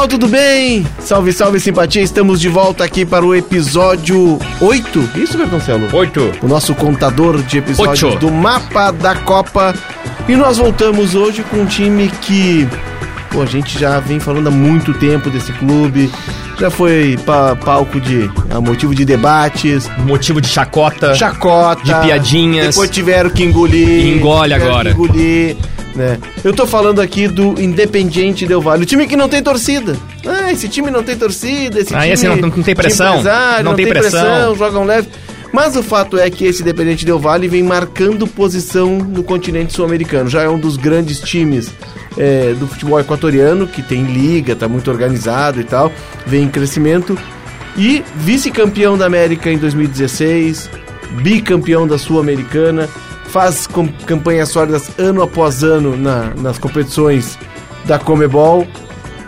Pessoal, tudo bem? Salve, salve, simpatia. Estamos de volta aqui para o episódio 8. Isso, Bertoncelo? Oito. O nosso contador de episódios Oito. do mapa da Copa. E nós voltamos hoje com um time que pô, a gente já vem falando há muito tempo desse clube. Já foi pa- palco de. a motivo de debates, Motivo de chacota. chacota. De piadinhas. Depois tiveram que engolir. E engole agora. Que engolir, né? Eu tô falando aqui do Independiente Del Valle, o time que não tem torcida. Ah, esse time não tem torcida, esse Ah, time esse não- não tem pressão. Não não, tem tem, pressão. pressão. jogam leve. Mas o fato é que esse Independiente Del Valle vem marcando posição no continente sul-americano. Já é um dos grandes times é, do futebol equatoriano, que tem liga, tá muito organizado e tal, vem em crescimento. E vice-campeão da América em 2016, bicampeão da Sul-Americana, faz campanhas sólidas ano após ano na- nas competições da Comebol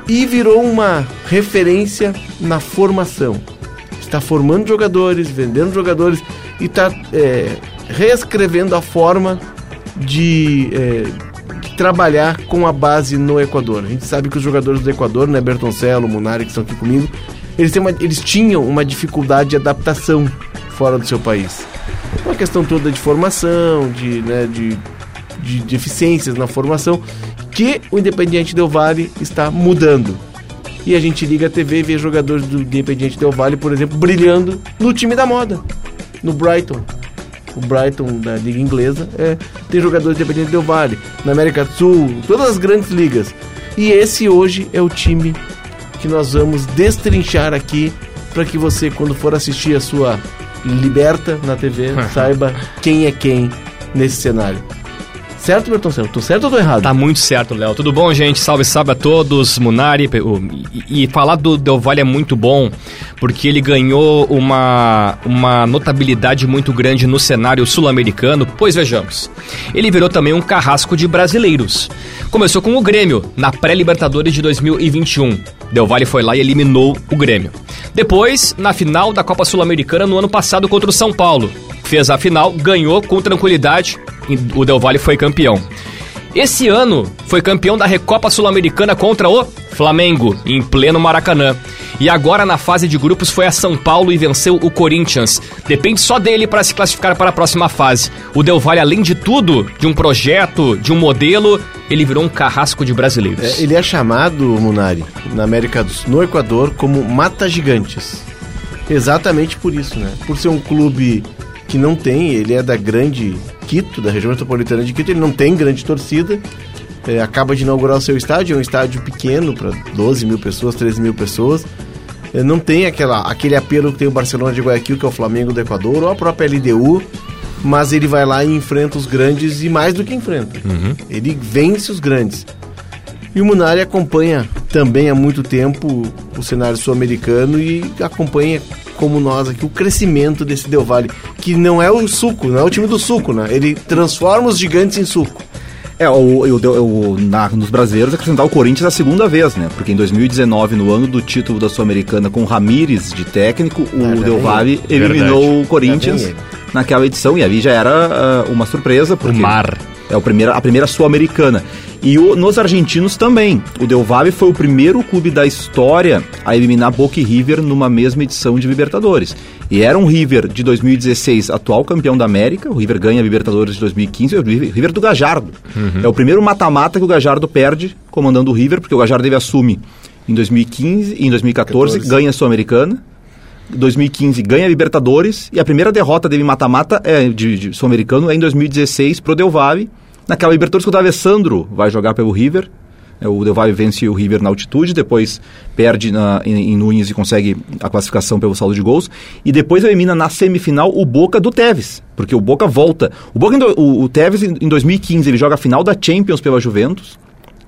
e virou uma referência na formação. Está formando jogadores, vendendo jogadores e está é, reescrevendo a forma de, é, de trabalhar com a base no Equador. A gente sabe que os jogadores do Equador, né, Bertoncello, Munari, que estão aqui comigo, eles, uma- eles tinham uma dificuldade de adaptação fora do seu país. Uma questão toda de formação, de, né, de, de deficiências na formação, que o Independiente Del Valle está mudando. E a gente liga a TV e vê jogadores do Independiente Del Valle, por exemplo, brilhando no time da moda, no Brighton. O Brighton da Liga Inglesa é, tem jogadores do Independiente Del Valle, na América do Sul, todas as grandes ligas. E esse hoje é o time que nós vamos destrinchar aqui para que você, quando for assistir a sua Liberta na TV, saiba quem é quem nesse cenário. Certo, Bertoncelo? Tô certo ou tô errado? Tá muito certo, Léo. Tudo bom, gente? Salve, salve a todos. Munari. E, e falar do Del Valle é muito bom, porque ele ganhou uma, uma notabilidade muito grande no cenário sul-americano. Pois vejamos. Ele virou também um carrasco de brasileiros. Começou com o Grêmio, na pré-Libertadores de 2021. Del Valle foi lá e eliminou o Grêmio. Depois, na final da Copa Sul-Americana no ano passado contra o São Paulo. Fez a final, ganhou com tranquilidade e o Del Valle foi campeão. Esse ano foi campeão da Recopa Sul-Americana contra o Flamengo, em pleno Maracanã. E agora na fase de grupos foi a São Paulo e venceu o Corinthians. Depende só dele para se classificar para a próxima fase. O Del Valle, além de tudo, de um projeto, de um modelo, ele virou um carrasco de brasileiros. É, ele é chamado, Munari, na América do Sul, no Equador, como Mata Gigantes. Exatamente por isso, né? Por ser um clube que não tem, ele é da grande Quito, da região metropolitana de Quito, ele não tem grande torcida. É, acaba de inaugurar o seu estádio, é um estádio pequeno para 12 mil pessoas, 13 mil pessoas. É, não tem aquela, aquele apelo que tem o Barcelona de Guayaquil, que é o Flamengo do Equador, ou a própria LDU, mas ele vai lá e enfrenta os grandes e mais do que enfrenta. Ele vence os grandes. E o Munari acompanha também há muito tempo o cenário sul-americano e acompanha, como nós aqui, o crescimento desse Del Valle, que não é o suco, não é o time do suco, né? Ele transforma os gigantes em suco. É, o, o, o- na- nos brasileiros acrescentar o Corinthians a segunda vez, né? Porque em 2019, no ano do título da Sul-Americana, com o Ramires de técnico, o já Del Valle eliminou Verdade. o Corinthians naquela edição, e ali já era ah, uma surpresa, o porque Mar. É o primeira, a primeira Sul-Americana. E o- nos argentinos também. O Del Valle foi o primeiro clube da história a eliminar Boca e River numa mesma edição de Libertadores. E era um River de 2016, atual campeão da América. O River ganha a Libertadores de 2015. É o River do Gajardo. É o primeiro mata-mata que o Gajardo perde comandando o River, porque o Gajardo ele assume em 2015 e em 2014 14. ganha a Sul-Americana. 2015 ganha a Libertadores e a primeira derrota dele em mata-mata é, de, de sul-americano é em 2016 pro Del Valle, naquela Libertadores que o D'Alessandro vai jogar pelo River. É, O Del Valle vence o River na altitude, depois perde na, em, em Nunes e consegue a classificação pelo saldo de gols. E depois elimina na semifinal o Boca do Tevez, porque o Boca volta. O, Boca o, o Tevez em, em 2015 ele joga a final da Champions pela Juventus,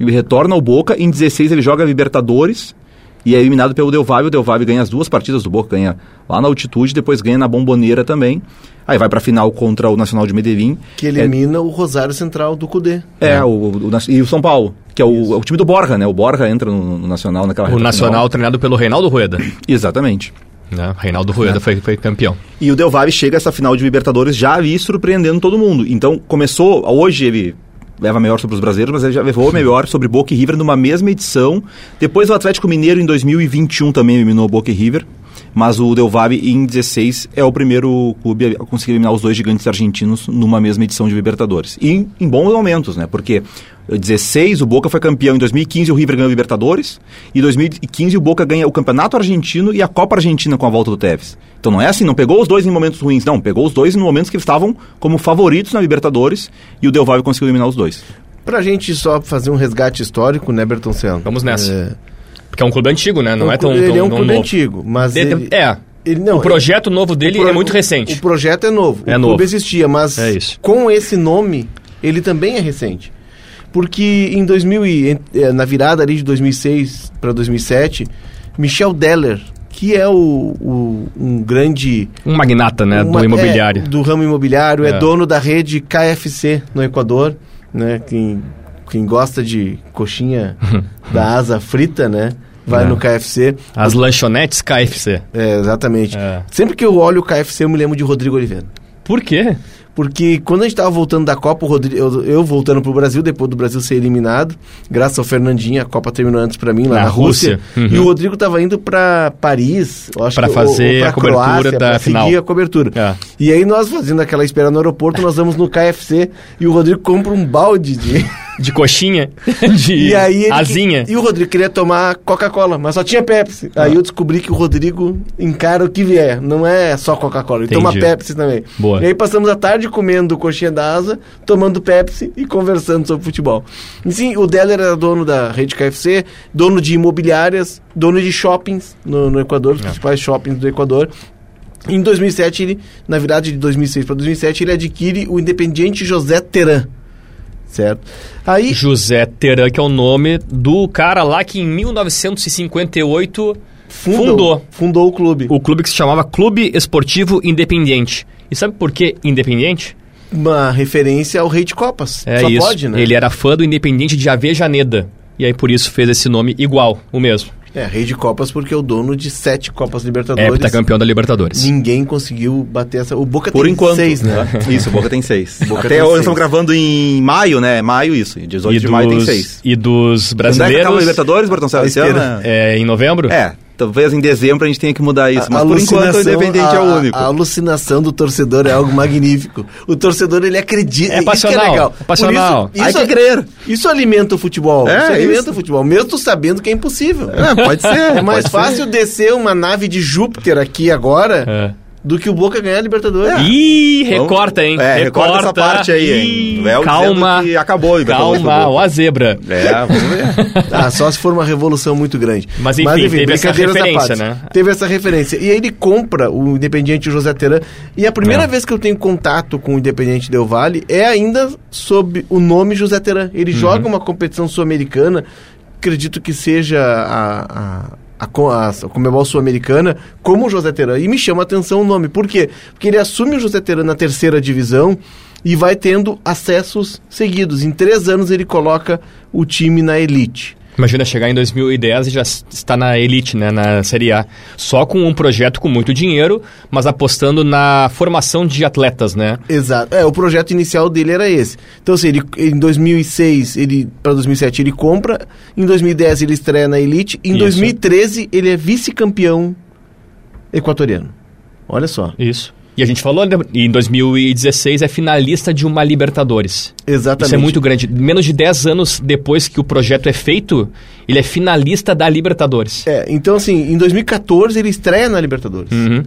ele retorna ao Boca, em 16 ele joga Libertadores e é eliminado pelo Del Valle. O Del Valle ganha as duas partidas do Boca, ganha lá na altitude, depois ganha na Bomboneira também. Aí vai pra final contra o Nacional de Medellín. Que elimina o Rosário Central do Cudê. É, o, o- o- e o São Paulo, que é o, é o time do Borja, né? O Borja entra no, no Nacional naquela O Nacional final. treinado pelo Reinaldo Rueda. Exatamente. Né? Reinaldo Rueda foi, foi campeão. E o Del Valle chega a essa final de Libertadores já ali surpreendendo todo mundo. Então começou, hoje ele leva melhor sobre os brasileiros, mas ele já levou melhor sobre Boca e River numa mesma edição. Depois o Atlético Mineiro em 2021 também eliminou Boca e River. Mas o Del Valle, em 16, é o primeiro clube a conseguir eliminar os dois gigantes argentinos numa mesma edição de Libertadores. E em bons momentos, né? Porque 16, o Boca foi campeão. Em 2015, o River ganhou Libertadores. E em 2015, o Boca ganha o Campeonato Argentino e a Copa Argentina com a volta do Tevez. Então não é assim, não pegou os dois em momentos ruins. Não, pegou os dois em momentos que estavam como favoritos na Libertadores. E o Del Valle conseguiu eliminar os dois. Pra gente só fazer um resgate histórico, né, Bertoncelo? Vamos nessa. É, Porque é um clube antigo, né? Não um é tão, ele tão, é um clube novo. antigo, mas Ele- ele, É. ele não, o projeto novo dele pro- é muito recente. O projeto é novo. É o novo. clube existia, mas É com esse nome, ele também é recente. Porque em 2000 e, eh, na virada ali de 2006 para 2007, Michel Deller, que é o, o- um grande Um magnata, né? uma- do imobiliário. é, do ramo imobiliário, é. É. dono da rede KFC no Equador, né? Quem, quem gosta de coxinha da asa frita, né? Vai É. no KFC. As lanchonetes KFC. É, exatamente. É. Sempre que eu olho o KFC, eu me lembro de Rodrigo Oliveira. Por quê? Porque quando a gente tava voltando da Copa, o Rodrigo, eu, eu voltando pro Brasil, depois do Brasil ser eliminado, graças ao Fernandinho, a Copa terminou antes pra mim, lá Na na, Rússia. Rússia. Uhum. E o Rodrigo tava indo pra Paris, acho Pra que, fazer pra a cobertura Croácia, da pra final. seguir a cobertura. É. E aí nós fazendo aquela espera no aeroporto, nós vamos no KFC e o Rodrigo compra um balde de... De coxinha? De E aí asinha? E o Rodrigo queria tomar Coca-Cola, mas só tinha Pepsi. Ah. Aí eu descobri que o Rodrigo encara o que vier. Não é só Coca-Cola, ele Entendi. toma Pepsi também. Boa. E aí passamos a tarde comendo coxinha da asa, tomando Pepsi e conversando sobre futebol. E sim, o Deller era dono da rede KFC, dono de imobiliárias, dono de shoppings no, no Equador, É. os principais shoppings do Equador. Em 2007, ele, na virada de 2006 para 2007, ele adquire o Independiente José Teran. Certo? Aí, José Teran, que é o nome do cara lá que em 1958 fundou, fundou fundou o clube. o clube que se chamava Clube Esportivo Independiente. E sabe por que Independiente? Uma referência ao Rei de Copas. É Só isso. pode, né? Ele era fã do Independiente de Avejaneda. E aí por isso fez esse nome igual, o mesmo. É, Rei de Copas porque é o dono de sete Copas Libertadores. Heptacampeão da Libertadores. Ninguém conseguiu bater essa. O Boca Por tem enquanto. seis, né? Isso, o Boca tem seis. Boca Até tem hoje seis. estamos gravando em maio, né? Maio, isso. 18 de maio tem seis. e dos Quando é que acaba a brasileiros Libertadores, Bertoncello, esse ano? Esteira. né? é, em novembro? É, talvez em dezembro a gente tenha que mudar isso. Mas A por enquanto o Independente é o a- único. A alucinação do torcedor é algo magnífico. O torcedor, ele acredita. É isso que passional, é legal. é passional. Por isso, isso, que crer. isso alimenta o futebol. É, isso alimenta isso. o futebol. Mesmo sabendo que é impossível. É, pode ser. É mais pode fácil descer uma nave de Júpiter aqui agora É. do que o Boca ganhar a Libertadores. Ih, Vamos- recorta, hein? É, recorta essa parte aí, hein? Ih, calma. que acabou Libertadores Calma, ó a zebra. É, vamos ver. Ah, só se for uma revolução muito grande. Mas, enfim, teve essa brincadeiras à referência, né? Teve essa referência. E aí ele compra o Independiente José Teran. E a primeira É. vez que eu tenho contato com o Independiente Del Valle é ainda sob o nome José Teran. Ele Uhum. joga uma competição sul-americana, acredito que seja a... a a, a, a Comebol Sul-Americana como José Teran. E me chama a atenção o nome. Por quê? Porque ele assume o José Teran na terceira divisão e vai tendo acessos seguidos. Em três anos ele coloca o time na elite. Imagina chegar em 2010 e já está na elite, né, na Série A. Só com um projeto com muito dinheiro, mas apostando na formação de atletas, né? Exato. É, o projeto inicial dele era esse. Então, assim, ele, em 2006, ele para 2007 ele compra, em 2010 ele estreia na Elite, em Isso. 2013 ele é vice-campeão equatoriano. Olha só. Isso. E a gente falou, né, em 2016 é finalista de uma Libertadores. Exatamente. Isso é muito grande. Menos de 10 anos depois que o projeto é feito, ele é finalista da Libertadores. É, então assim, em 2014 ele estreia na Libertadores. Uhum.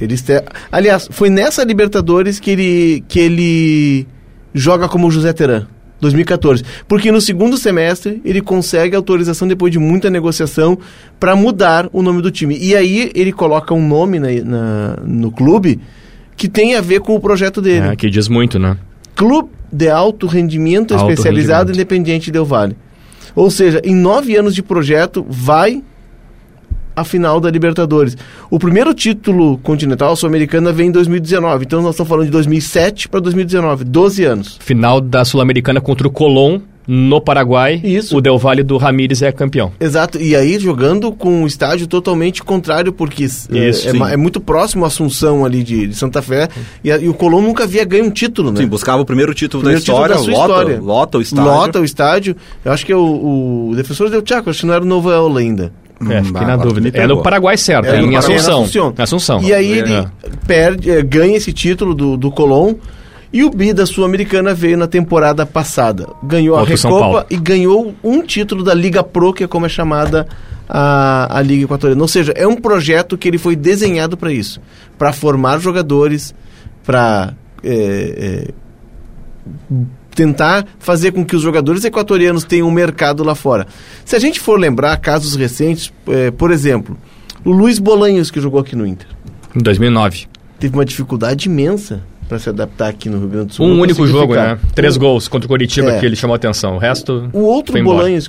Ele estreia... Aliás, foi nessa Libertadores que ele que ele joga como José Teran. 2014. Porque no segundo semestre ele consegue autorização depois de muita negociação para mudar o nome do time. E aí ele coloca um nome na- na- no clube que tem a ver com o projeto dele. É, que diz muito, né? Clube de Alto Rendimento Alto Especializado rendimento. Independiente Del Vale. Ou seja, em nove anos de projeto, vai a final da Libertadores. O primeiro título continental sul-americana vem em 2019. Então nós estamos falando de 2007 para 2019, 12 anos. Final da Sul-Americana contra o Colón no Paraguai, Isso. o Del Valle do Ramírez é campeão. Exato, e aí jogando com um estádio totalmente contrário, porque é- Isso, é, ma- é muito próximo à Assunção ali de, de Santa Fé, e, a- e o Colón nunca havia ganho um título, né? Sim, buscava o primeiro título Primeiro da história, título da lota, história. lota o estádio. Lota o estádio. Eu acho que é o, o Defensor del Chaco, acho que não era o Novo ainda. É, fiquei bah, na dúvida. É no Paraguai certo, É, é, em Paraguai, Assunção. Assunção. Assunção. E aí ele É. perde, eh, ganha esse título do, do Colón. E o Bi da Sul-Americana veio na temporada passada. Ganhou Outro a. Recopa e ganhou um título da Liga Pro, que é como é chamada a, a Liga Equatoriana. Ou seja, é um projeto que ele foi desenhado para isso. Para formar jogadores, para tentar fazer com que os jogadores equatorianos tenham um mercado lá fora. Se a gente for lembrar casos recentes, eh, por exemplo, o Luiz Bolanhos, que jogou aqui no Inter Em 2009. teve uma dificuldade imensa para se adaptar aqui no Rio Grande do Sul. Um único jogo, ficar. né? Três gols contra o Coritiba É. que ele chamou a atenção. O resto. O outro. Bolanhos,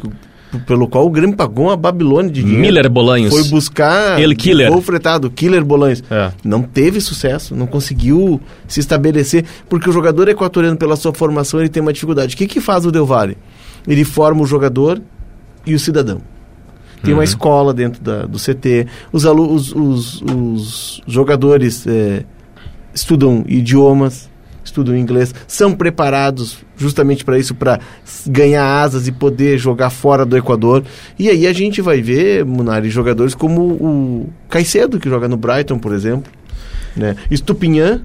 pelo qual o Grêmio pagou uma Babilônia de dinheiro. Miller Bolanhos. Foi buscar Ele Killer. gol fretado, Killer Bolanhos. É. Não teve sucesso, não conseguiu se estabelecer, porque o jogador equatoriano, pela sua formação, ele tem uma dificuldade. O que, que faz o Del Valle? Ele forma o jogador e o cidadão. Tem Uhum. uma escola dentro da- do CT. Os, alu- os, os, os jogadores eh, estudam idiomas, estudam inglês, são preparados justamente para isso, para ganhar asas e poder jogar fora do Equador. E aí a gente vai ver, Munari, jogadores como o Caicedo, que joga no Brighton, por exemplo. Né? Estupinhan,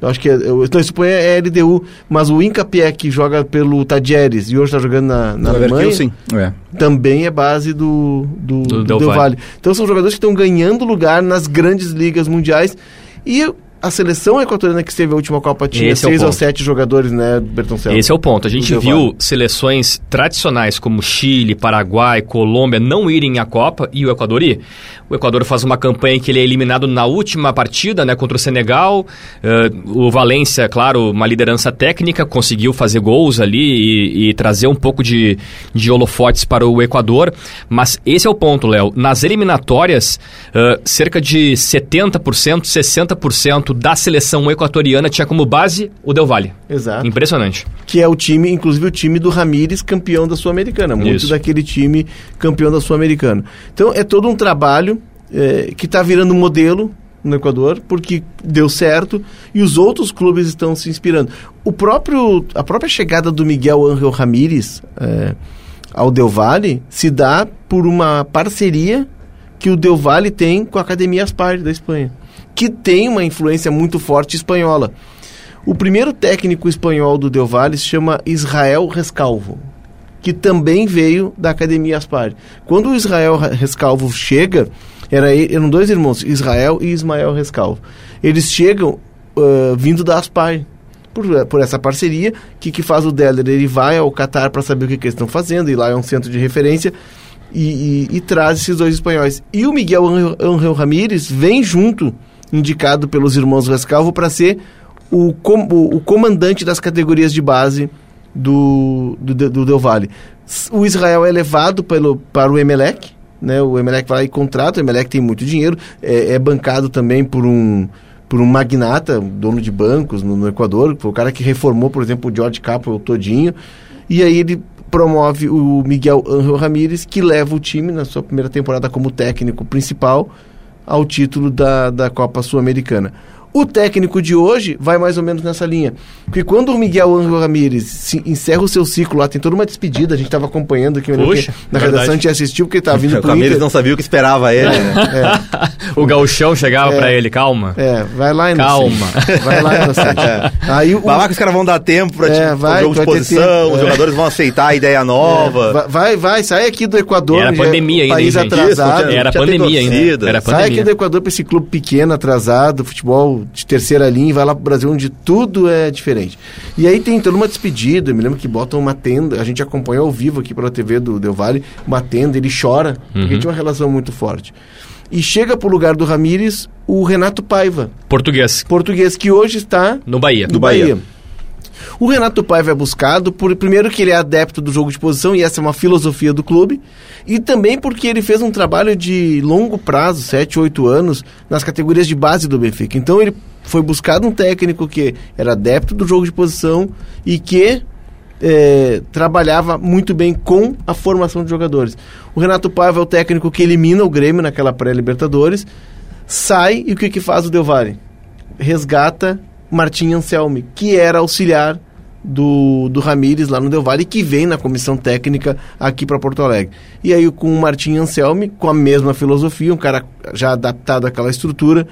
eu acho que é, eu- não, Estupinhan é LDU, mas o Incapié, que joga pelo Tadieres e hoje está jogando na, na Alemanha, sim. É. também é base do, do, Do do Del Valle. Valle. Então são jogadores que estão ganhando lugar nas grandes ligas mundiais e a seleção equatoriana que esteve a última Copa tinha Esse é seis ou ponto. sete jogadores, né, Bertoncello? Esse é o ponto. A gente viu seleções tradicionais como Chile, Paraguai, Colômbia não irem à Copa e o Equador ir. O Equador faz uma campanha em que ele é eliminado na última partida, né, contra o Senegal. Eh, o Valência, claro, uma liderança técnica, conseguiu fazer gols ali e, e trazer um pouco de, de holofotes para o Equador. Mas esse é o ponto, Léo. Nas eliminatórias, eh, cerca de 70%, 60% da seleção equatoriana tinha como base o Del Valle. Exato. Impressionante. Que é o time, inclusive o time do Ramires, campeão da Sul-Americana. Muito Isso. daquele time campeão da Sul-Americana. Então é todo um trabalho eh, que está virando modelo no Equador, porque deu certo e os outros clubes estão se inspirando. O próprio, a própria chegada do Miguel Ángel Ramírez eh, ao Del Valle se dá por uma parceria que o Del Valle tem com a Academia Aspar da Espanha, que tem uma influência muito forte espanhola. O primeiro técnico espanhol do Del Valle se chama Israel Rescalvo, que também veio da Academia Aspar. Quando o Israel Rescalvo chega, era eram dois irmãos, Israel e Ismael Rescalvo. Eles chegam ah, vindo da Aspar. Por, por essa parceria, que que faz o Deller? Ele vai ao Catar para saber o que, que eles estão fazendo, e lá é um centro de referência, e, e- e traz esses dois espanhóis. E o Miguel Angel Ramírez vem junto, indicado pelos irmãos Rescalvo, para ser o, com- o, o comandante das categorias de base do, do, do Del Valle. O Israel é levado pelo, para o Emelec, né? o Emelec vai e contrata, o Emelec tem muito dinheiro, é, é bancado também por um, por um magnata, dono de bancos no, no Equador, foi o cara que reformou, por exemplo, o George Capwell todinho, e aí ele promove o Miguel Angel Ramírez, que leva o time na sua primeira temporada como técnico principal ao título da, da Copa Sul-Americana. O técnico de hoje vai mais ou menos nessa linha. Porque quando o Miguel Angel Ramírez se- encerra o seu ciclo lá, tem toda uma despedida, a gente estava acompanhando aqui, Puxa, na verdade. redação a gente assistiu porque estava vindo O pro Ramires Inter. não sabia o que esperava ele. né? O gauchão chegava É. pra ele, calma. É, vai lá, inocente. Calma. Vai lá, inocente. Aí o, Vai lá que os caras vão dar tempo pra, É, te, vai, pro jogo de vai ter posição, os é. jogadores vão aceitar a ideia nova. vai, vai, vai, sai aqui do Equador. E era é pandemia ainda, país hein, gente? atrasado. Isso, Era já tem pandemia ainda. Era Sai aqui pandemia. do Equador pra esse clube pequeno, atrasado, futebol de terceira linha, e vai lá pro Brasil onde tudo é diferente. E aí tem toda uma despedida, eu me lembro que botam uma tenda, a gente acompanhou ao vivo aqui pela TV do Del Valle, uma tenda, ele chora, porque Uhum. tinha uma relação muito forte. E chega pro lugar do Ramires o Renato Paiva, Português. português, que hoje está No Bahia. do Bahia. O Renato Paiva é buscado por primeiro que ele é adepto do jogo de posição e essa é uma filosofia do clube, e também porque ele fez um trabalho de longo prazo, 7, 8 anos, nas categorias de base do Benfica. Então ele foi buscado um técnico que era adepto do jogo de posição e que é, trabalhava muito bem com a formação de jogadores. O Renato Paiva é o técnico que elimina o Grêmio naquela pré-Libertadores, sai e o que, que faz o Del Valle? Resgata Martim Anselmi, que era auxiliar do, do Ramires lá no Del Valle, que vem na comissão técnica aqui para Porto Alegre. E aí com o Martim Anselmi, com a mesma filosofia, um cara já adaptado àquela estrutura,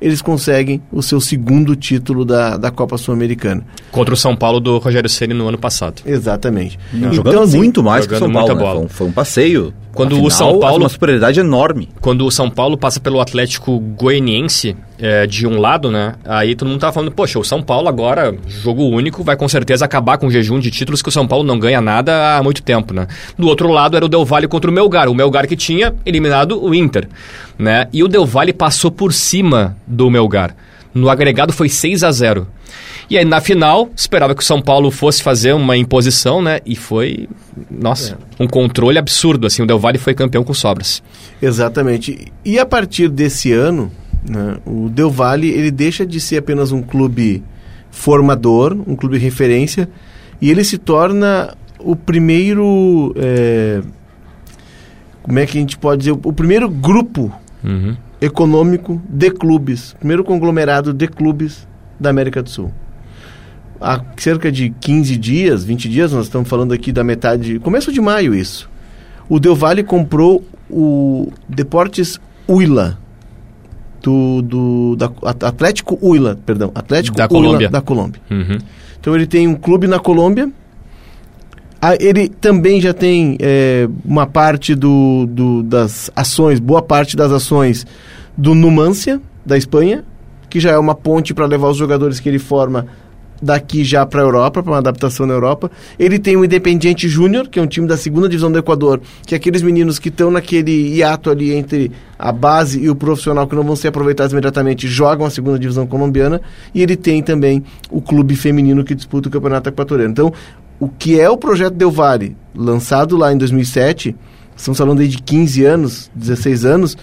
eles conseguem o seu segundo título da, da Copa Sul-Americana. Contra o São Paulo do Rogério Ceni no ano passado. Exatamente. Não, então, jogando assim, muito mais que o São Paulo. Né? Foi, um, foi, um, passeio. Quando Afinal, o São Paulo. Uma superioridade enorme. Quando o São Paulo passa pelo Atlético Goianiense é, de um lado, né? Aí todo mundo tava falando, poxa, o São Paulo agora, jogo único, vai com certeza acabar com o jejum de títulos que o São Paulo não ganha nada há muito tempo, né? Do outro lado era o Del Valle contra o Melgar. O Melgar que tinha eliminado o Inter, né? E o Del Valle passou por cima do Melgar. No agregado foi 6 a 0 e aí, na final, esperava que o São Paulo fosse fazer uma imposição, né? E foi, nossa, é. um controle absurdo, assim. O Del Valle foi campeão com sobras. Exatamente. E a partir desse ano, né, o Del Valle, ele deixa de ser apenas um clube formador, um clube referência, e ele se torna o primeiro... É, como é que a gente pode dizer? O primeiro grupo uhum. econômico de clubes, primeiro conglomerado de clubes da América do Sul. Há cerca de 15 dias, 20 dias, nós estamos falando aqui da metade, começo de maio isso. O Del Valle comprou o Deportes Huila, do, do da, Atlético Huila, perdão, Atlético da Huila Colômbia. da Colômbia. Uhum. Então ele tem um clube na Colômbia. Ah, ele também já tem é, uma parte do, do, das ações, boa parte das ações do Numancia, da Espanha, que já é uma ponte para levar os jogadores que ele forma daqui já para a Europa, para uma adaptação na Europa. Ele tem o Independiente Júnior, que é um time da segunda divisão do Equador, que é aqueles meninos que estão naquele hiato ali entre a base e o profissional que não vão ser aproveitados imediatamente, jogam a segunda divisão colombiana. E ele tem também o clube feminino que disputa o Campeonato Equatoriano. Então, o que é o projeto Del Valle, lançado lá em 2007, estamos falando aí de 15 anos, 16 anos,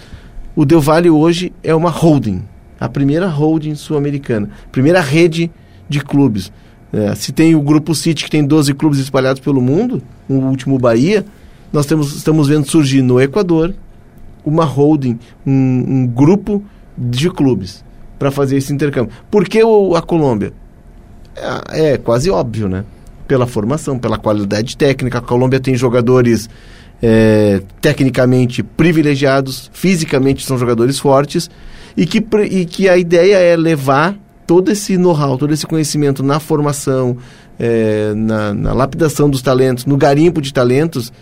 o Del Valle hoje é uma holding, a primeira holding sul-americana, primeira rede de clubes. É, se tem o Grupo City, que tem 12 clubes espalhados pelo mundo, o último Bahia, nós temos, estamos vendo surgir no Equador uma holding, um, um grupo de clubes para fazer esse intercâmbio. Por que o, a Colômbia? É, é, quase óbvio, né? Pela formação, pela qualidade técnica. A Colômbia tem jogadores é, tecnicamente privilegiados, fisicamente são jogadores fortes, e que, e que a ideia é levar todo esse know-how, todo esse conhecimento na formação, é, na, na, lapidação dos talentos, no garimpo de talentos,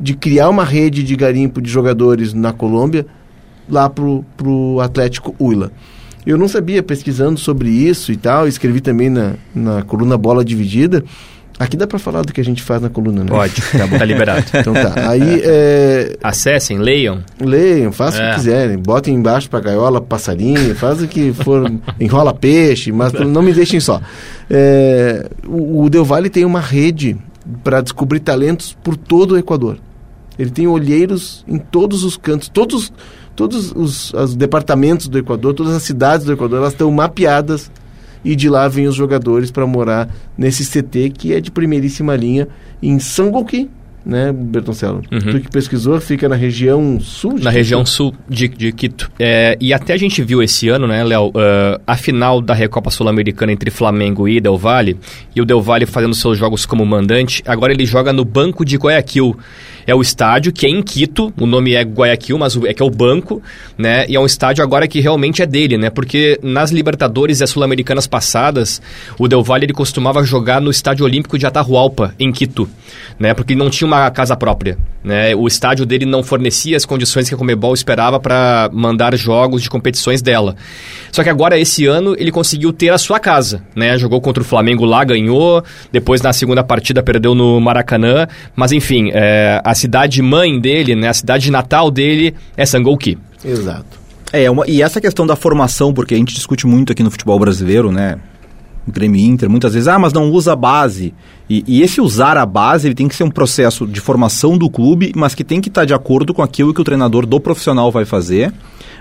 de criar uma rede de garimpo de jogadores na Colômbia, lá pro, pro Atlético Huila. Eu não sabia, pesquisando sobre isso e tal, escrevi também na, na coluna Bola Dividida, Aqui dá para falar do que a gente faz na coluna, né? Pode, tá, tá liberado. Então tá. Aí. É... Acessem, leiam. Leiam, façam é. o que é. quiserem. Botem embaixo pra gaiola, passarinho, faz o que for. enrola peixe, mas não me deixem só. É... O, o Del Valle tem uma rede para descobrir talentos por todo o Equador. Ele tem olheiros em todos os cantos, todos, todos os, os departamentos do Equador, todas as cidades do Equador, elas estão mapeadas e de lá vêm os jogadores para morar nesse CT que é de primeiríssima linha em Sangoki, né, Bertoncello? Uhum. Tu que pesquisou, fica na região sul Na região sul de, de Quito. É, e até a gente viu esse ano, né, Léo, uh, a final da Recopa Sul-Americana entre Flamengo e Del Valle, e o Del Valle fazendo seus jogos como mandante, agora ele joga no Banco de Guayaquil é o estádio que é em Quito, o nome é Guayaquil, mas é que é o banco, né? E é um estádio agora que realmente é dele, né? Porque nas Libertadores e as Sul-Americanas passadas, o Del Valle ele costumava jogar no Estádio Olímpico de Atahualpa, em Quito, né? Porque não tinha uma casa própria, né? O estádio dele não fornecia as condições que a Comebol esperava para mandar jogos de competições dela. Só que agora esse ano ele conseguiu ter a sua casa, né? Jogou contra o Flamengo lá, ganhou, depois na segunda partida perdeu no Maracanã, mas enfim, é, a cidade mãe dele, né, a cidade natal dele é Sangolki. Exato. É, uma, e essa questão da formação, porque a gente discute muito aqui no futebol brasileiro, né? Grêmio Inter, muitas vezes, ah, mas não usa a base. E, e, esse usar a base, ele tem que ser um processo de formação do clube, mas que tem que estar de acordo com aquilo que o treinador do profissional vai fazer.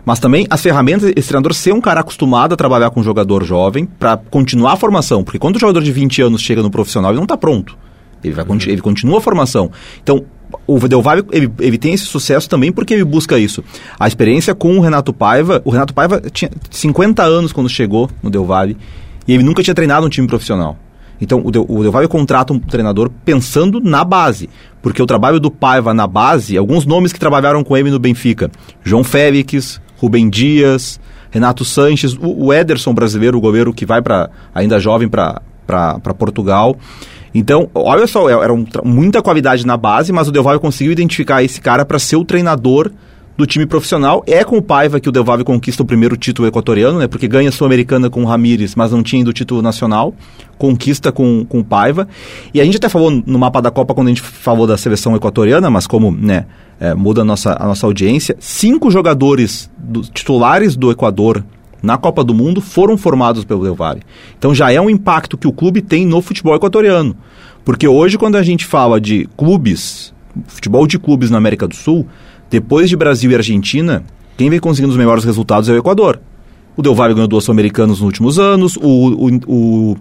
Mas também as ferramentas, esse treinador ser um cara acostumado a trabalhar com um jogador jovem para continuar a formação. Porque quando o jogador de 20 anos chega no profissional, ele não está pronto Ele, vai, ele continua a formação. Então, o Del Valle, ele, ele, tem esse sucesso também porque ele busca isso. A experiência com o Renato Paiva, o Renato Paiva tinha 50 anos quando chegou no Del Valle e ele nunca tinha treinado um time profissional. Então, o Del, o contrata um treinador pensando na base, porque o trabalho do Paiva na base, alguns nomes que trabalharam com ele no Benfica, João Félix, Rubem Dias, Renato Sanches, o, o Ederson brasileiro, o goleiro que vai para ainda jovem para Portugal. Então, olha só, é, era um, muita qualidade na base, mas o Del Valle conseguiu identificar esse cara para ser o treinador do time profissional. É com o Paiva que o Del Valle conquista o primeiro título equatoriano, né? Porque ganha a Sul-Americana com o Ramírez, mas não tinha ainda o título nacional. Conquista com, com o Paiva. E a gente até falou no mapa da Copa quando a gente falou da seleção equatoriana, mas como, né, é, muda a nossa, a nossa audiência, cinco jogadores do, titulares do Equador na Copa do Mundo foram formados pelo Del Valle. Então já é um impacto que o clube tem no futebol equatoriano. Porque hoje, quando a gente fala de clubes, futebol de clubes na América do Sul, depois de Brasil e Argentina, quem vem conseguindo os melhores resultados é o Equador. O Del Valle ganhou duas Sul-Americanas nos últimos anos, o, o, o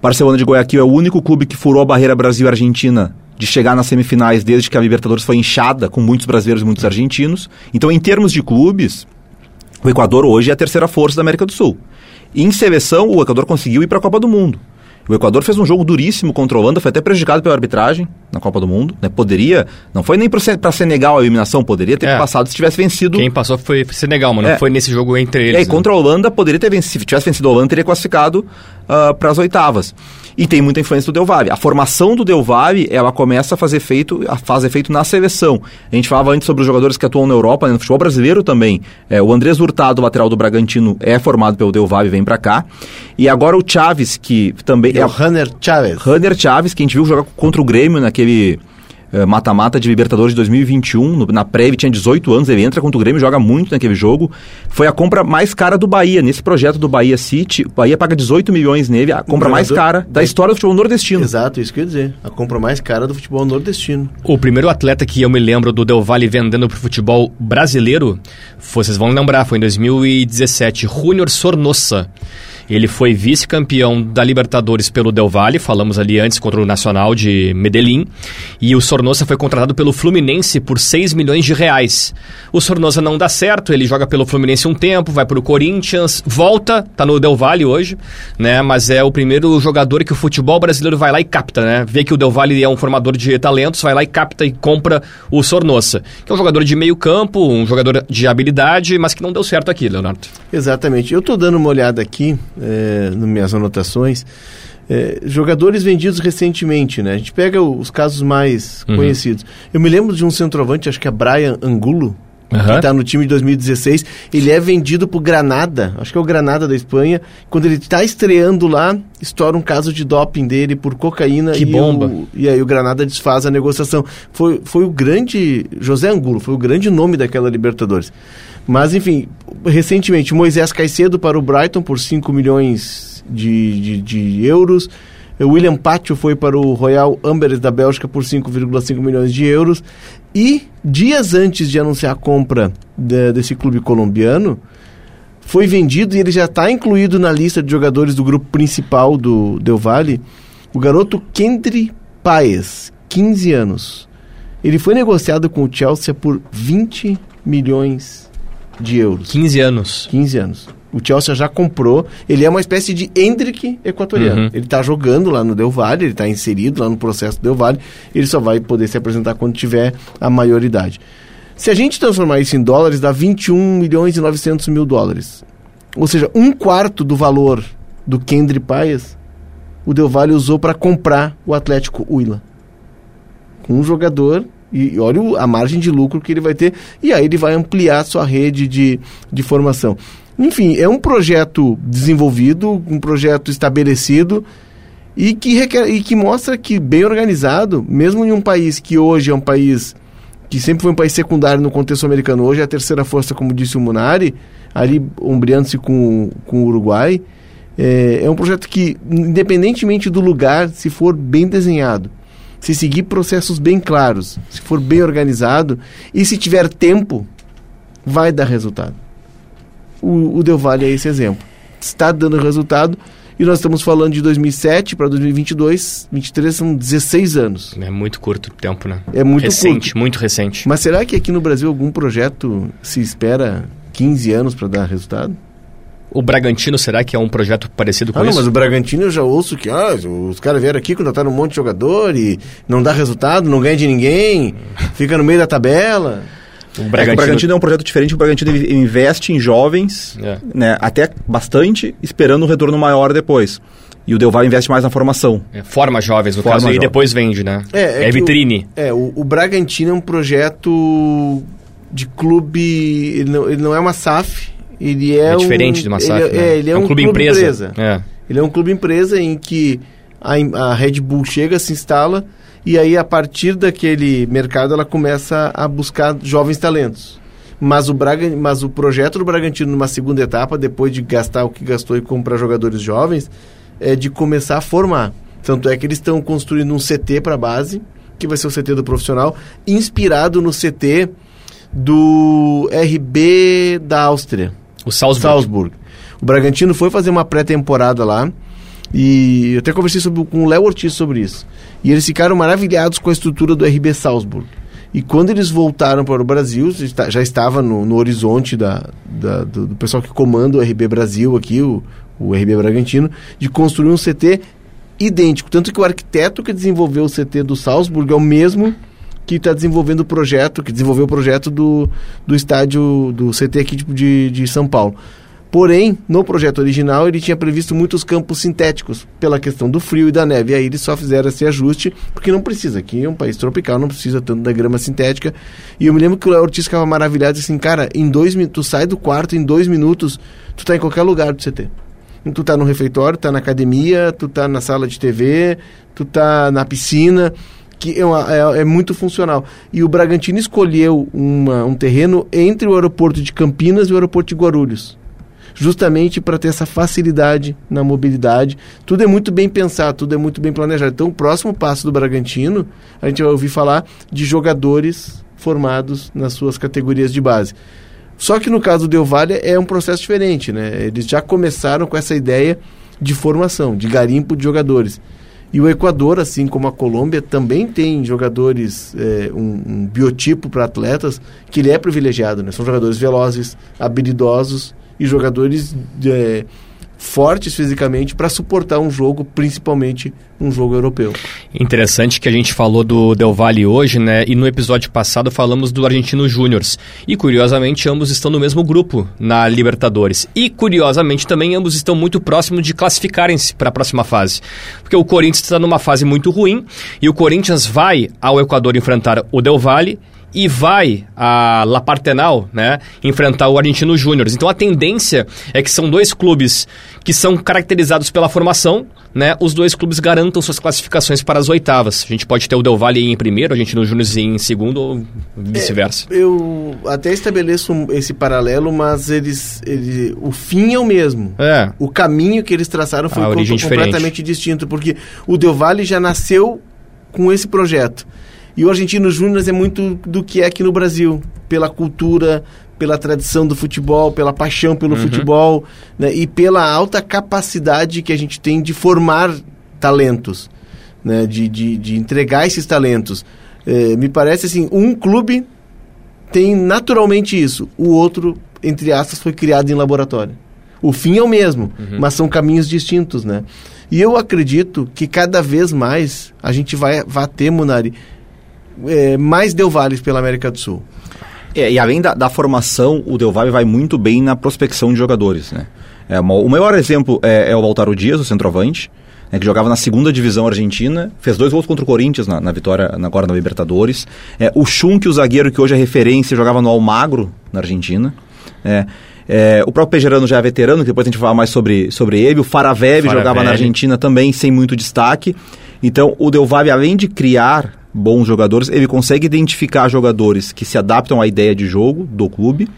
Barcelona de Guayaquil é o único clube que furou a barreira Brasil-Argentina de chegar nas semifinais desde que a Libertadores foi inchada com muitos brasileiros e muitos argentinos. Então, em termos de clubes, o Equador hoje é a terceira força da América do Sul. Em seleção, o Equador conseguiu ir para a Copa do Mundo. O Equador fez um jogo duríssimo contra a Holanda, foi até prejudicado pela arbitragem na Copa do Mundo. Né? Poderia, não foi nem para Senegal a eliminação, poderia ter é. passado se tivesse vencido. Quem passou foi Senegal, mas é. não foi nesse jogo entre eles. É, e né? contra a Holanda poderia ter vencido. Se tivesse vencido a Holanda, teria classificado uh, ah, para as oitavas. E tem muita influência do Del Valle. A formação do Del Valle, ela começa a fazer efeito, a faz efeito na seleção. A gente falava antes sobre os jogadores que atuam na Europa, né, no futebol brasileiro também. É, o Andrés Hurtado, lateral do Bragantino, é formado pelo Del Valle, vem para cá. E agora o Chaves, que também e é o Runner Chaves. Runner Chaves, que a gente viu jogar contra o Grêmio naquele mata-mata de Libertadores de 2021. No, na prévia tinha 18 anos, ele entra contra o Grêmio, joga muito naquele jogo. Foi a compra mais cara do Bahia. Nesse projeto do Bahia City, o Bahia paga 18 milhões nele, a compra mais cara da história do futebol nordestino. Exato, isso quer dizer. A compra mais cara do futebol nordestino. O primeiro atleta que eu me lembro do Del Valle vendendo pro futebol brasileiro, vocês vão lembrar, foi em 2017, Júnior Sornossa. Ele foi vice-campeão da Libertadores pelo Del Valle, falamos ali antes contra o Nacional de Medellín, e o Sornosa foi contratado pelo Fluminense por 6 milhões de reais. O Sornosa não dá certo, ele joga pelo Fluminense um tempo, vai para o Corinthians, volta, tá no Del Valle hoje, né? Mas é o primeiro jogador que o futebol brasileiro vai lá e capta, né? Vê que o Del Valle é um formador de talentos, vai lá e capta e compra o Sornosa, que é um jogador de meio campo, um jogador de habilidade, mas que não deu certo aqui, Leonardo. Exatamente. Eu tô dando uma olhada aqui é, nas minhas anotações. É, jogadores vendidos recentemente, né? A gente pega os casos mais uhum. conhecidos. Eu me lembro de um centroavante, acho que é Brian Angulo, Uhum. que está no time de 2016. Ele é vendido por Granada, acho que é o Granada da Espanha. Quando ele está estreando lá, estoura um caso de doping dele por cocaína. Que e bomba! O, e aí o Granada desfaz a negociação. Foi, foi o grande. José Angulo, foi o grande nome daquela Libertadores. Mas, enfim, recentemente, Moisés Caicedo para o Brighton por 5 milhões de, de, de euros. William Pátio foi para o Royal Amberes da Bélgica por 5,5 milhões de euros. E, dias antes de anunciar a compra de, desse clube colombiano, foi vendido e ele já está incluído na lista de jogadores do grupo principal do Del Valle, o garoto Kendry Paes, 15 anos. Ele foi negociado com o Chelsea por 20 milhões de euros. 15 anos. 15 anos. O Chelsea já comprou. Ele é uma espécie de Hendrick equatoriano. Uhum. Ele está jogando lá no Del Valle, ele está inserido lá no processo do Del Valle. Ele só vai poder se apresentar quando tiver a maioridade. Se a gente transformar isso em dólares, dá 21 milhões e 900 mil dólares. Ou seja, um quarto do valor do Kendry Paes, o Del Valle usou para comprar o Atlético Huila. Com um jogador e olha a margem de lucro que ele vai ter. E aí ele vai ampliar sua rede de, de formação. Enfim, é um projeto desenvolvido, um projeto estabelecido e que, requer, e que mostra que, bem organizado, mesmo em um país que hoje é um país que sempre foi um país secundário no contexto americano, hoje é a terceira força, como disse o Munari, ali ombreando-se com, com o Uruguai. É, é um projeto que, independentemente do lugar, se for bem desenhado, se seguir processos bem claros, se for bem organizado e se tiver tempo, vai dar resultado. O, o Del Valle é esse exemplo. Está dando resultado E nós estamos falando de 2007 para 2022, 23 são 16 anos. É muito curto o tempo, né? É muito recente, curto. muito recente. Mas será que aqui no Brasil algum projeto se espera 15 anos para dar resultado? O Bragantino, será que é um projeto parecido com ah, não, isso? mas o Bragantino eu já ouço que ah, os caras vieram aqui contrataram um monte de jogador e não dá resultado, não ganha de ninguém, fica no meio da tabela. O Bragantino... É, o Bragantino é um projeto diferente, o Bragantino investe em jovens, é. né, até bastante, esperando um retorno maior depois. E o Del Valle investe mais na formação. É, forma jovens, no forma caso, jovens. e depois vende, né? É, é, é vitrine. O, é, o, o Bragantino é um projeto de clube, ele não, ele não é uma SAF, ele é, é diferente um, de ele, né? é, ele é, é um, um, clube, clube empresa. empresa. É. Ele é um clube empresa em que a, a Red Bull chega, se instala e aí a partir daquele mercado ela começa a buscar jovens talentos. Mas o, Braga, mas o projeto do Bragantino numa segunda etapa, depois de gastar o que gastou e comprar jogadores jovens, é de começar a formar. Tanto é que eles estão construindo um CT para base, que vai ser o CT do profissional, inspirado no CT do RB da Áustria. O Salzburg. Salzburg. O Bragantino foi fazer uma pré-temporada lá e eu até conversei sobre, com o Léo Ortiz sobre isso. E eles ficaram maravilhados com a estrutura do RB Salzburg. E quando eles voltaram para o Brasil, já estava no, no horizonte da, da do, do, pessoal que comanda o RB Brasil aqui, o, o RB Bragantino, de construir um CT idêntico. Tanto que o arquiteto que desenvolveu o CT do Salzburg é o mesmo que está desenvolvendo o projeto, que desenvolveu o projeto do, do estádio, do CT aqui de, de São Paulo. Porém, no projeto original, ele tinha previsto muitos campos sintéticos, pela questão do frio e da neve. E aí eles só fizeram esse ajuste, porque não precisa. Aqui é um país tropical, não precisa tanto da grama sintética. E eu me lembro que o Léo Ortiz ficava maravilhado assim, cara, em dois minutos, tu sai do quarto, em dois minutos, tu tá em qualquer lugar do CT. Tu tá no refeitório, tá na academia, tu tá na sala de TV, tu tá na piscina que é, uma, é, é, muito funcional. E o Bragantino escolheu uma, um terreno entre o aeroporto de Campinas e o aeroporto de Guarulhos. Justamente para ter essa facilidade na mobilidade. Tudo é muito bem pensado, tudo é muito bem planejado. Então, o próximo passo do Bragantino, a gente vai ouvir falar de jogadores formados nas suas categorias de base. Só que no caso do Del Valle é um processo diferente, né? Eles já começaram com essa ideia de formação, de garimpo de jogadores. E o Equador, assim como a Colômbia, também tem jogadores, é, um, um, biotipo para atletas que ele é privilegiado. Né? São jogadores velozes, habilidosos e jogadores é, fortes fisicamente para suportar um jogo, principalmente um jogo europeu. Interessante que a gente falou do Del Valle hoje, né? E no episódio passado falamos do Argentino Júnior. E curiosamente ambos estão no mesmo grupo na Libertadores. E curiosamente também ambos estão muito próximos de classificarem-se para a próxima fase. Porque o Corinthians está numa fase muito ruim e o Corinthians vai ao Equador enfrentar o Del Valle e vai a La Partenal, né, enfrentar o Argentino Júnior. Então a tendência é que são dois clubes que são caracterizados pela formação, né, os dois clubes garantam suas classificações para as oitavas. A gente pode ter o Del Valle em primeiro, a Argentino Júnior em segundo ou vice-versa. É, eu até estabeleço esse paralelo, mas eles, ele, o fim é o mesmo. É. O caminho que eles traçaram foi completamente diferente. distinto, porque o Del Valle já nasceu com esse projeto. E o Argentino Júnior é muito do que é aqui no Brasil, pela cultura, pela tradição do futebol, pela paixão pelo uhum. futebol né, e pela alta capacidade que a gente tem de formar talentos, né, de, de, de entregar esses talentos. É, me parece assim, um clube tem naturalmente isso, o outro, entre aspas, foi criado em laboratório. O fim é o mesmo, uhum. mas são caminhos distintos, né? E eu acredito que cada vez mais a gente vai, vai ter, Munari, é, mais Del Valle pela América do Sul. É, e além da, da, formação, o Del Valle vai muito bem na prospecção de jogadores. Né? É, uma, o maior exemplo é, é o Lautaro Dias, o centroavante, né, que jogava na segunda divisão argentina, fez dois gols contra o Corinthians na, na vitória agora na Libertadores. É, o Schunk, o zagueiro que hoje é referência, jogava no Almagro, na Argentina. É, é, o próprio Pejerano já é veterano, que depois a gente vai falar mais sobre, sobre ele. O Faravelli jogava na Argentina também, sem muito destaque. Então, o Del Valle, além de criar bons jogadores, ele consegue identificar jogadores que se adaptam à ideia de jogo do clube,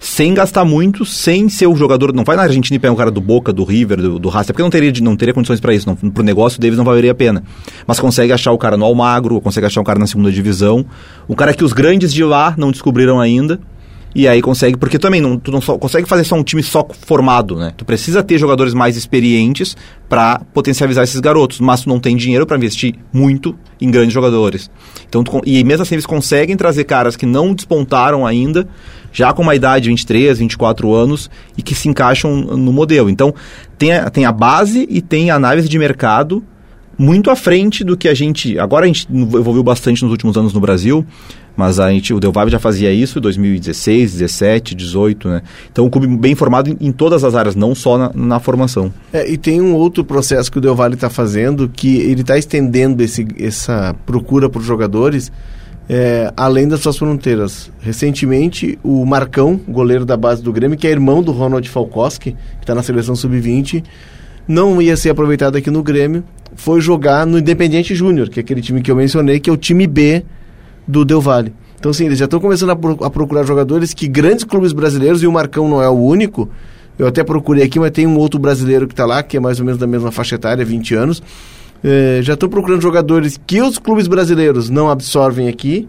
sem gastar muito, sem ser o jogador. Não vai na Argentina e pegar um cara do Boca, do River, do, do Racing, porque não teria, não teria condições para isso. Não, pro negócio deles não valeria a pena. Mas consegue achar o cara no Almagro, consegue achar um cara na segunda divisão, o cara que os grandes de lá não descobriram ainda. E aí consegue, porque também não, tu não só, consegue fazer só um time só formado, né? Tu precisa ter jogadores mais experientes para potencializar esses garotos, mas tu não tem dinheiro para investir muito em grandes jogadores. Então, tu, e mesmo assim eles conseguem trazer caras que não despontaram ainda, já com uma idade de 23, 24 anos e que se encaixam no modelo. Então, tem a, tem a base e tem a análise de mercado muito à frente do que a gente. Agora a gente evoluiu bastante nos últimos anos no Brasil, mas a gente, o Del Valle já fazia isso em 2016, 17, 18, né? Então, um clube bem formado em, em todas as áreas, não só na, na formação. É, e tem um outro processo que o Del Valle está fazendo, que ele está estendendo esse, essa procura por jogadores é, além das suas fronteiras. Recentemente, o Marcão, goleiro da base do Grêmio, que é irmão do Ronald Falkowski, que está na seleção sub-20, não ia ser aproveitado aqui no Grêmio, foi jogar no Independiente Júnior, que é aquele time que eu mencionei, que é o time B do Del Valle. Então, assim, eles já estão começando a, pro, a, procurar jogadores que grandes clubes brasileiros, e o Marcão não é o único. Eu até procurei aqui, mas tem um outro brasileiro que está lá, que é mais ou menos da mesma faixa etária, 20 anos. É, já estão procurando jogadores que os clubes brasileiros não absorvem aqui,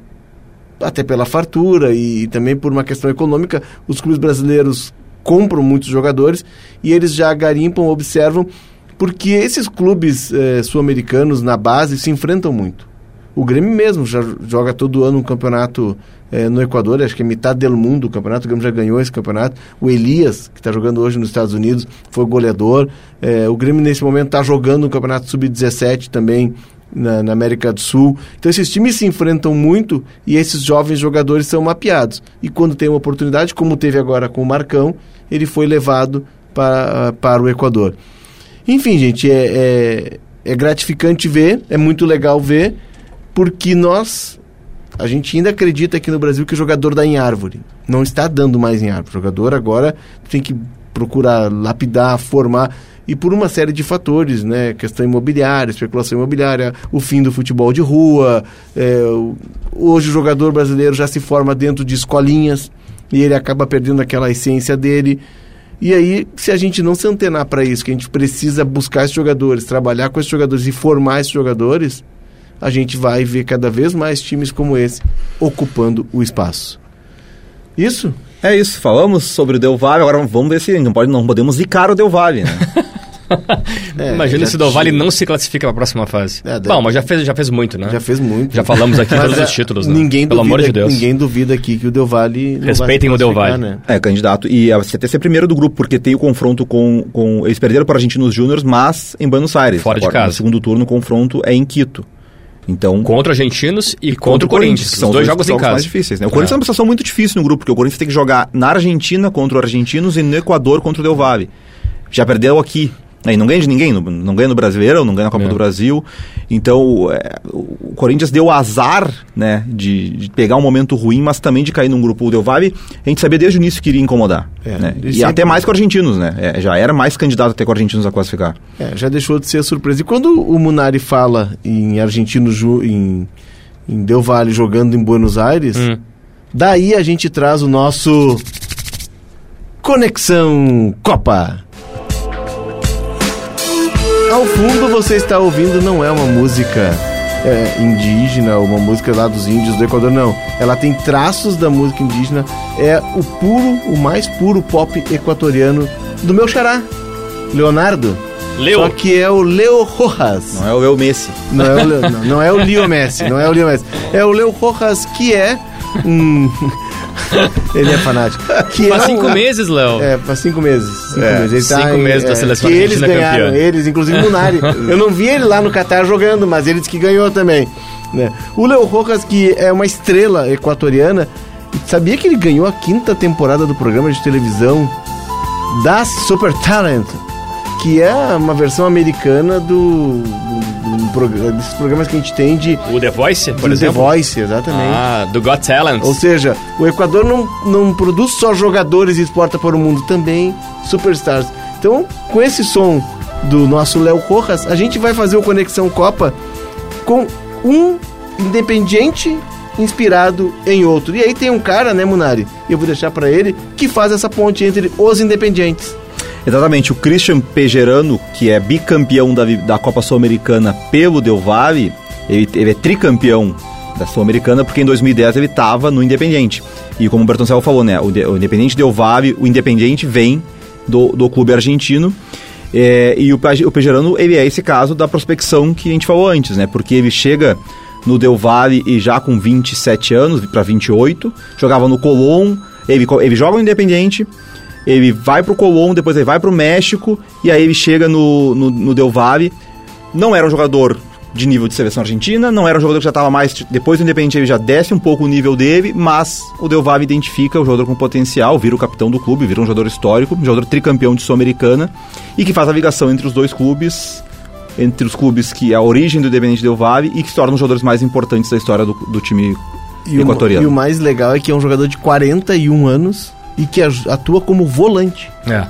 até pela fartura e também por uma questão econômica. Os clubes brasileiros compram muitos jogadores e eles já garimpam, observam, porque esses clubes é, sul-americanos na base se enfrentam muito. O Grêmio mesmo já joga todo ano um campeonato é, no Equador, acho que é metade do mundo o campeonato, o Grêmio já ganhou esse campeonato. O Elias, que está jogando hoje nos Estados Unidos, foi goleador. É, o Grêmio nesse momento está jogando um campeonato sub-17 também na, na, América do Sul. Então esses times se enfrentam muito e esses jovens jogadores são mapeados. E quando tem uma oportunidade, como teve agora com o Marcão, ele foi levado para, para o Equador. Enfim, gente, é, é, é gratificante ver, é muito legal ver porque nós a gente ainda acredita aqui no Brasil que o jogador dá em árvore. Não está dando mais em árvore. O jogador agora tem que procurar lapidar, formar e por uma série de fatores, né? Questão imobiliária, especulação imobiliária, o fim do futebol de rua. É, hoje o jogador brasileiro já se forma dentro de escolinhas e ele acaba perdendo aquela essência dele. E aí, se a gente não se antenar para isso, que a gente precisa buscar esses jogadores, trabalhar com esses jogadores e formar esses jogadores, a gente vai ver cada vez mais times como esse ocupando o espaço. Isso? É isso, falamos sobre o Del Valle, agora vamos ver se não, pode, não podemos zicar o Del Valle, né? é, Imagina se o Del Valle não se classifica para a próxima fase. É, Bom, mas já fez, já fez muito, né? Já fez muito. Já falamos aqui todos os títulos, né? Ninguém Pelo duvida, amor de Deus. Ninguém duvida aqui que o Del Valle. Respeitem o Del Valle. Né? É, candidato. E você até ser primeiro do grupo, porque tem o confronto com. com eles perderam para a Argentinos Júnior, mas em Buenos Aires. Fora de casa. No segundo turno, o confronto é em Quito. Então, contra argentinos e, e contra, contra, o Corinthians, que são os dois jogos, jogos em casa. mais difíceis. Né? O é. Corinthians é uma situação muito difícil no grupo, porque o Corinthians tem que jogar na Argentina contra os argentinos e no Equador contra o Del Valle. Já perdeu aqui e não ganha de ninguém, não ganha no Brasileiro, não ganha na Copa é. do Brasil. Então, é, o Corinthians deu azar, né, de, de, pegar um momento ruim, mas também de cair num grupo. O Del Valle, a gente sabia desde o início que iria incomodar. É, né? E sempre... até mais com os argentinos, né? É, já era mais candidato até com os argentinos a classificar. É, já deixou de ser surpresa. E quando o Munari fala em argentino, em, em Del Valle jogando em Buenos Aires, hum. daí a gente traz o nosso Conexão Copa. Ao fundo você está ouvindo não é uma música é, indígena, uma música lá dos índios do Equador, não. Ela tem traços da música indígena, é o puro, o mais puro pop equatoriano do meu xará, Leonardo. Leo. Só que é o Leo Rojas. Não é o Leo Messi. Não é o, Leo, não, não é o Leo Messi, não é o Leo Messi. É o Leo Rojas que é um ele é fanático. Que faz é cinco um, meses, Léo. É, faz cinco meses. Cinco é, meses, ele tá cinco meses da é, seleção que eles ganharam, campeã. eles, inclusive o. Eu não vi ele lá no Catar jogando, mas ele disse que ganhou também. Né? O Leo Rojas, que é uma estrela equatoriana, sabia que ele ganhou a quinta temporada do programa de televisão da Super Talent, que é uma versão americana do, do desses programas que a gente tem de. O The Voice, por exemplo? The Voice, exatamente. Ah, do Got Talent. Ou seja, o Equador não, não produz só jogadores e exporta para o mundo, também superstars. Então, com esse som do nosso Léo Rojas, a gente vai fazer o Conexão Copa com um independente inspirado em outro. E aí tem um cara, né, Munari? Eu vou deixar para ele que faz essa ponte entre os independentes. Exatamente, o Christian Pejerano, que é bicampeão da, da Copa Sul-Americana pelo Del Valle, ele, ele é tricampeão da Sul-Americana, porque em 2010 ele estava no Independiente. E como o Bertoncello falou, né, o, o Independiente deu Vale, o Independiente vem do, do clube argentino. É, e o, o ele é esse caso da prospecção que a gente falou antes, né? Porque ele chega no Del Valle e já com 27 anos para 28, jogava no Colón, ele, ele joga no Independiente, ele vai pro Colón, depois ele vai pro México e aí ele chega no, no, no Del Valle. Não era um jogador de nível de seleção argentina, não era um jogador que já estava mais. Depois do Independente ele já desce um pouco o nível dele, mas o Del Valle identifica o jogador com potencial, vira o capitão do clube, vira um jogador histórico, um jogador tricampeão de Sul-Americana e que faz a ligação entre os dois clubes, entre os clubes que é a origem do Independente Del Valle e que se tornam os jogadores mais importantes da história do, do time e equatoriano. O, e o mais legal é que é um jogador de 41 anos e que atua como volante. É.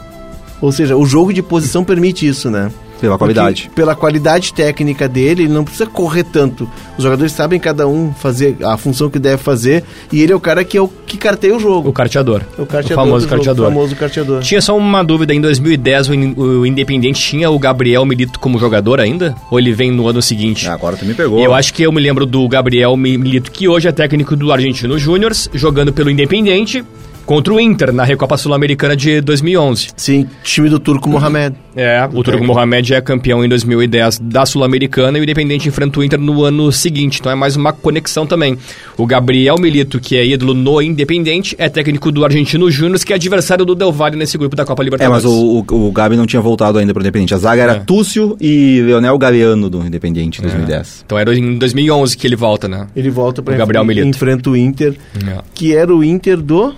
Ou seja, o jogo de posição permite isso, né? Pela qualidade. Porque, pela qualidade técnica dele, ele não precisa correr tanto. Os jogadores sabem cada um fazer a função que deve fazer e ele é o cara que é o que carteia o jogo. O carteador. O, carteador o famoso carteador. o famoso carteador. Tinha só uma dúvida, em 2010 o, o Independente tinha o Gabriel Milito como jogador ainda? Ou ele vem no ano seguinte? Ah, agora tu me pegou. Eu acho que eu me lembro do Gabriel Milito, que hoje é técnico do Argentino Júnior, jogando pelo Independente contra o Inter na Recopa Sul-Americana de 2011. Sim, time do Turco Mohamed. É, o Turco Mohamed é campeão em 2010 da Sul-Americana e o Independente enfrenta o Inter no ano seguinte. Então é mais uma conexão também. O Gabriel Milito, que é ídolo no Independente, é técnico do Argentino Júnior, que é adversário do Del Valle nesse grupo da Copa Libertadores. É, mas o, o, o Gabi não tinha voltado ainda para o Independente. A zaga era é. Túcio e Leonel Galeano do Independente em 2010. É. Então era em 2011 que ele volta, né? Ele volta para Gabriel Milito. enfrenta o Inter, é. que era o Inter do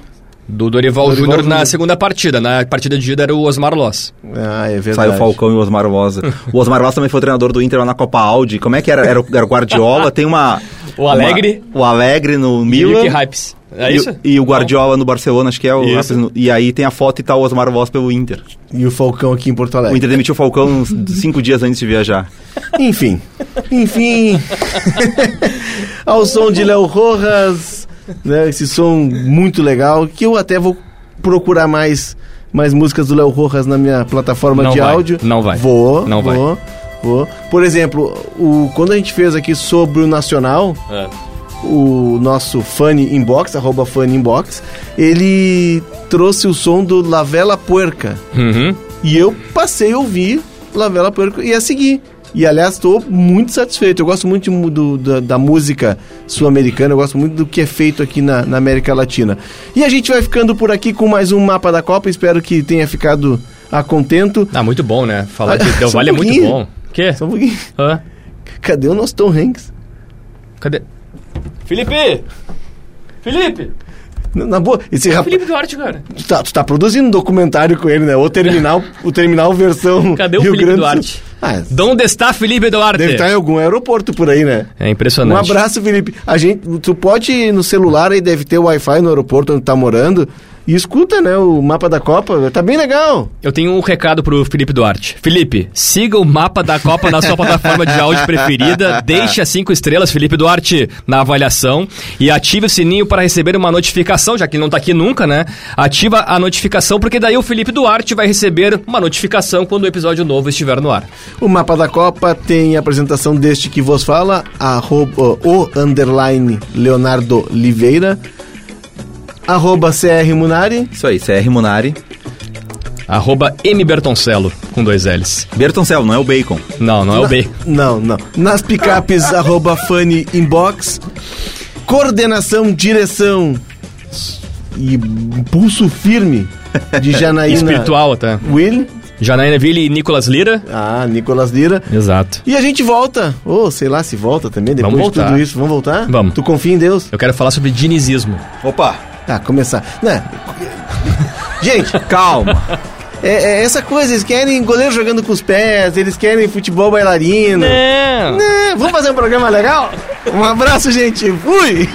do Dorival, Dorival Júnior na segunda partida. Na partida de ida era o Osmar Loss. Ah, é verdade. Saiu o Falcão e o Osmar Loss. o Osmar Loss também foi treinador do Inter lá na Copa Audi. Como é que era? Era o, era o Guardiola, tem uma... O Alegre. Uma, o Alegre no Milan. E o Hypes. É isso? E, e o Guardiola no Barcelona, acho que é o... Isso. E aí tem a foto e tá o Osmar Loss pelo Inter. E o Falcão aqui em Porto Alegre. O Inter demitiu o Falcão cinco dias antes de viajar. Enfim. Enfim. Ao som de Léo Rojas né? Esse som muito legal, que eu até vou procurar mais, mais músicas do Léo Rojas na minha plataforma não de vai, áudio. Não vai. Vou, não vou, vai. Vou. Por exemplo, o, quando a gente fez aqui sobre o Nacional, é. o nosso Funny Inbox, arroba Funny Inbox, ele trouxe o som do Lavela Puerca. Uhum. E eu passei a ouvir Lavela Puerca e a seguir. E aliás, estou muito satisfeito. Eu gosto muito do, da, da, música sul-americana, eu gosto muito do que é feito aqui na, na, América Latina. E a gente vai ficando por aqui com mais um mapa da Copa. Espero que tenha ficado a contento. Ah, muito bom, né? Falar de Del Valle um é muito bom. Que? Só um pouquinho. Hã? Cadê o nosso Tom Hanks? Cadê? Felipe! Felipe! Na boa, esse rapaz. Felipe Duarte, cara. Tu tá, tu tá produzindo um documentário com ele, né? O terminal, o terminal versão. Cadê o Rio Felipe Grande Duarte? Ah, Onde está Felipe Duarte? Deve estar em algum aeroporto por aí, né? É impressionante. Um abraço, Felipe. A gente, tu pode ir no celular aí, deve ter Wi-Fi no aeroporto onde tá morando. E escuta, né, o mapa da Copa, tá bem legal. Eu tenho um recado pro Felipe Duarte. Felipe, siga o mapa da Copa na sua plataforma de áudio preferida, deixe as cinco estrelas, Felipe Duarte, na avaliação e ative o sininho para receber uma notificação, já que ele não tá aqui nunca, né? Ativa a notificação, porque daí o Felipe Duarte vai receber uma notificação quando o episódio novo estiver no ar. O mapa da Copa tem a apresentação deste que vos fala, arroba, o underline Leonardo Oliveira Arroba CR Munari. Isso aí, CR Munari. Arroba M Bertoncello, com dois L's. Bertoncello, não é o Bacon. Não, não é o B. Não, não. Nas picapes, arroba Funny Inbox. Coordenação, direção e pulso firme de Janaína... Espiritual até. Will. Janaína Ville e Nicolas Lira. Ah, Nicolas Lira. Exato. E a gente volta. Ou oh, sei lá se volta também, depois Vamos voltar. de tudo isso. Vamos voltar? Vamos. Tu confia em Deus? Eu quero falar sobre dinizismo. Opa! Ah, começar. Né? Gente, calma. É, é, essa coisa, eles querem goleiro jogando com os pés, eles querem futebol bailarino. Não. Não. Vamos fazer um programa legal? Um abraço, gente. Fui!